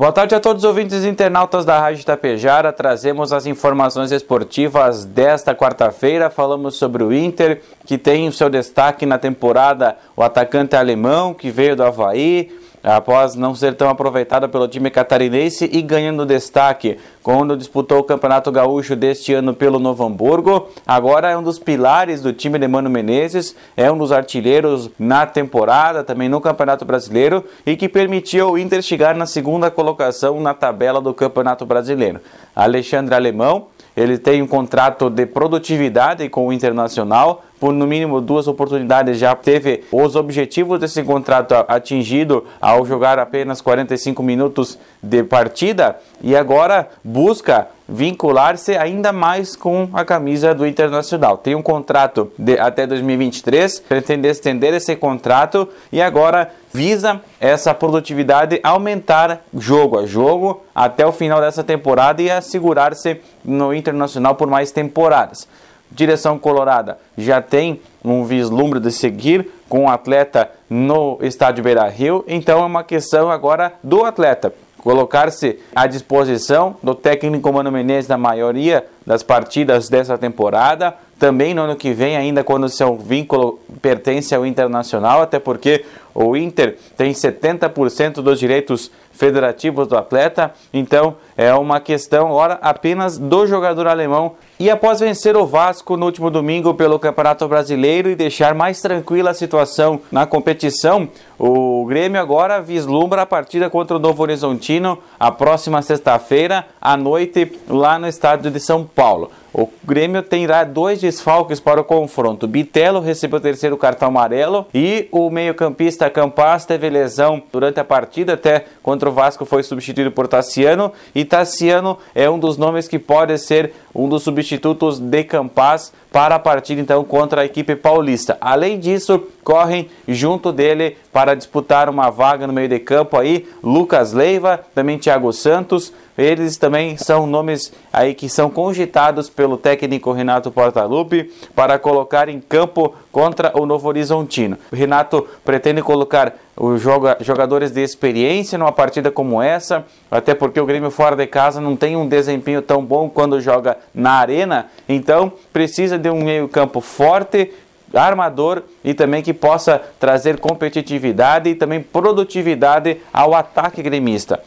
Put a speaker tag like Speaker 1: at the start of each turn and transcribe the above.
Speaker 1: Boa tarde a todos os ouvintes e internautas da Rádio Tapejara. Trazemos as informações esportivas desta quarta-feira. Falamos sobre o Inter, que tem o seu destaque na temporada, o atacante alemão que veio do Havaí após não ser tão aproveitada pelo time catarinense e ganhando destaque quando disputou o Campeonato Gaúcho deste ano pelo Novo Hamburgo. Agora é um dos pilares do time de Mano Menezes, é um dos artilheiros na temporada, também no Campeonato Brasileiro e que permitiu o Inter chegar na segunda colocação na tabela do Campeonato Brasileiro. Alexandre Alemão ele tem um contrato de produtividade com o Internacional, por no mínimo duas oportunidades já teve os objetivos desse contrato atingido ao jogar apenas 45 minutos de partida e agora busca vincular-se ainda mais com a camisa do Internacional. Tem um contrato de até 2023, pretende estender esse contrato e agora visa essa produtividade aumentar jogo a jogo até o final dessa temporada e assegurar-se no Internacional por mais temporadas. Direção Colorada já tem um vislumbre de seguir com o atleta no estádio Beira Rio, então é uma questão agora do atleta colocar-se à disposição do técnico Mano Menezes na maioria das partidas dessa temporada, também no ano que vem, ainda quando seu vínculo pertence ao Internacional, até porque o Inter tem 70% dos direitos federativos do atleta, então é uma questão agora apenas do jogador alemão. E após vencer o Vasco no último domingo pelo Campeonato Brasileiro e deixar mais tranquila a situação na competição, o Grêmio agora vislumbra a partida contra o Novo Horizontino a próxima sexta-feira à noite lá no estádio de São Paulo. O Grêmio terá dois desfalques para o confronto. Bitelo recebeu o terceiro cartão amarelo e o meio-campista Campas teve lesão durante a partida, até contra o Vasco foi substituído por Tassiano. E Tassiano é um dos nomes que pode ser um dos substitutos de Campas para a partida então contra a equipe paulista. Além disso, correm junto dele para disputar uma vaga no meio de campo aí Lucas Leiva, também Thiago Santos. Eles também são nomes aí que são cogitados pelo técnico Renato Portaluppi para colocar em campo contra o Novo Horizontino. O Renato pretende colocar os jogadores de experiência numa partida como essa, até porque o Grêmio fora de casa não tem um desempenho tão bom quando joga na arena, então precisa de um meio-campo forte, armador e também que possa trazer competitividade e também produtividade ao ataque gremista.